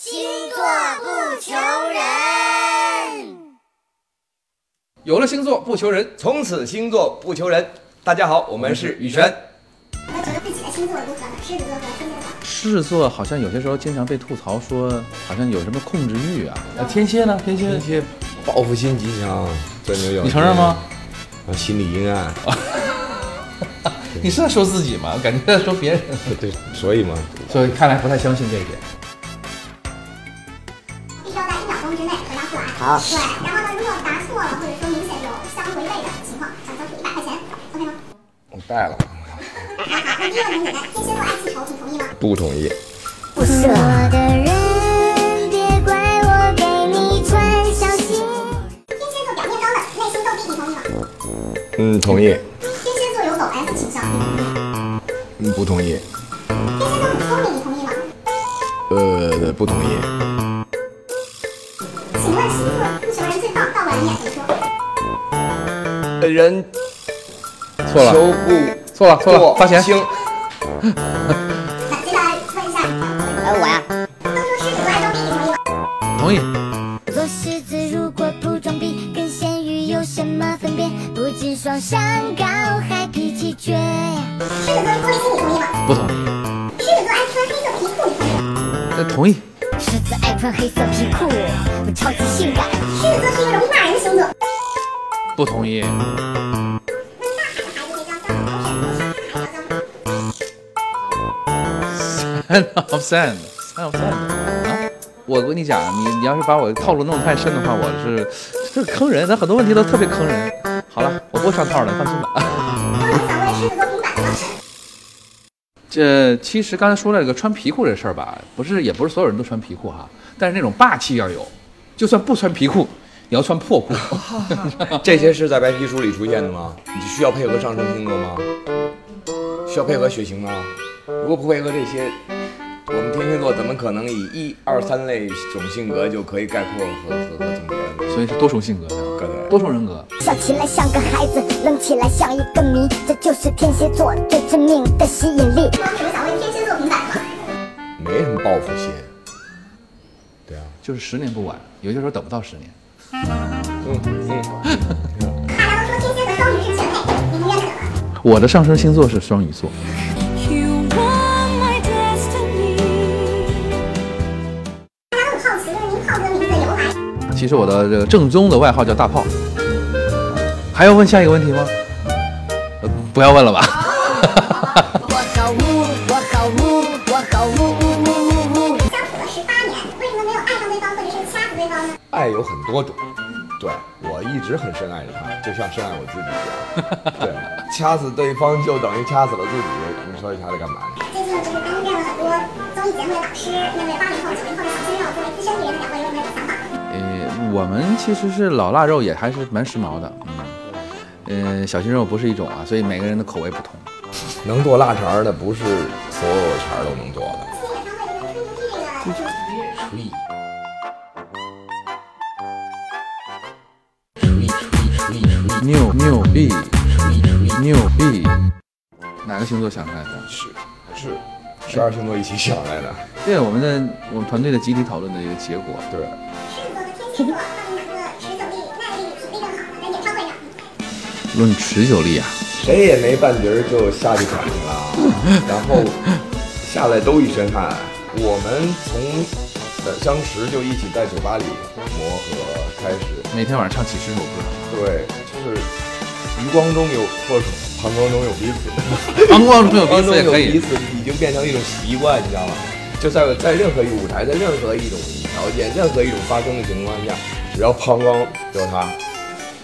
星座不求人。有了星座不求人，从此星座不求人。大家好，我们是雨轩。你觉得自己的星座如何呢？狮子座和天蝎座。狮子座好像有些时候经常被吐槽说，好像有什么控制欲啊。那天蝎呢？天蝎天蝎报复心极强，钻牛角尖你承认吗？？啊，心理阴暗。你是在说自己吗？我感觉在说别人，对，所以嘛，所以看来不太相信这一点。好对，然后呢，如果答错了，或者说明显有相违背的情况，想交出一百块钱，OK 吗？我带了，好，那第一个问题，天蝎座爱记仇，你同意吗？不同意。不是我的人，别怪我给你穿小鞋。天蝎座表面高冷，内心逗逼，你同意吗？嗯，同意。天蝎座有狗 S 倾向，你同意？嗯，不同意。天蝎座很聪明，你同意吗？呃，不同意。本人错了，求不错了，错了，过花钱。接下来问一下，呃我呀，都说狮子座爱装逼，你同意吗？同意。做狮子如果不装逼，跟咸鱼有什么分别？不仅双商高，还脾气倔。狮子座玻璃心，你同意吗？不同意。狮子座爱穿黑色皮裤，你同意吗？呃，同意。狮子爱穿黑色皮裤，我超级性感。狮子座是一个容易骂人的星座。不同意。问大海的孩子会叫江河水，不是大海叫江河。Son of sand, son of sand 啊！我跟你讲，你你要是把我套路弄得太深的话，我是这是坑人，他很多问题都特别坑人。好了，我不会上套的，放心吧。这其实刚才说了这个穿皮裤这事儿吧，不是也不是所有人都穿皮裤哈，但是那种霸气要有，就算不穿皮裤，也要穿破裤。这些是在白皮书里出现的吗？你需要配合上升星座吗？需要配合血型吗？如果不配合这些，我们天蝎座怎么可能以一二三类种性格就可以概括和和和总结呢？所以是多重性格的，对对多重人格。笑起来像个孩子，冷起来像一个谜，这就是天蝎座最致命的吸引力。那我们想问天蝎座平板呢？没什么报复心。就是十年不晚，有些时候等不到十年。说天蝎和双鱼是前配，你们认可吗？我的上升星座是双鱼座.大家都很好奇，就是您炮哥名字的由来。其实我的这个正宗的外号叫大炮。还要问下一个问题吗？呃不要问了吧。爱有很多种。对我一直很深爱着他，就像深爱我自己一样。对，掐死对方就等于掐死了自己。你说掐他干嘛呢？最近呢，就是担任了很多综艺节目的导师，面对八零后、九零后的小鲜肉，作为资深艺人的两位有没有想法？呃，我们其实是老腊肉，也还是蛮时髦的。嗯，呃，小鲜肉不是一种啊，所以每个人的口味不同。能做腊肠的不是所有肠都能做的。牛牛牛逼，牛逼！哪个星座想出来的？是是十二星座一起想来的。对，我们的我们团队的集体讨论的一个结果。对，狮子座和天蝎座到底哪个持久力、耐力、体力更好呢？在演唱会上，论持久力啊，谁也没半截儿就下去喘去了，然后下来都一身汗。我们从呃相识就一起在酒吧里磨合开始，每天晚上唱几十首歌，对，就是余光中有或者膀胱中有彼此，膀胱中有彼此也可以。有彼此已经变成一种习惯，你知道吗？就在在任何一个舞台，在任何一种条件、任何一种发生的情况下，只要膀胱有他，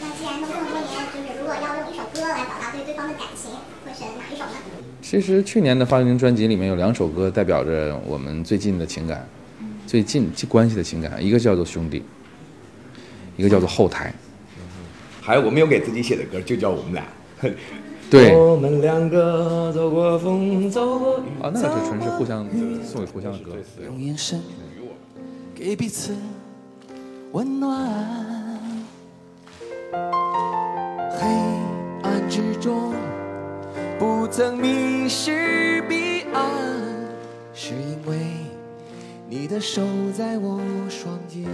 那既然都这么多年，就是如果要用一首歌来表达对对方的感情，会选哪一首呢？其实去年的发行专辑里面有两首歌代表着我们最近的情感，最近关系的情感，一个叫做兄弟，一个叫做后台。还有我们有给自己写的歌，就叫我们俩。对，我们两个走过风，走过雨。啊，那个是纯是互相送给互相的歌。对用眼神给彼此温暖。黑暗之中，不曾迷失彼岸，是因为你的手在我双肩。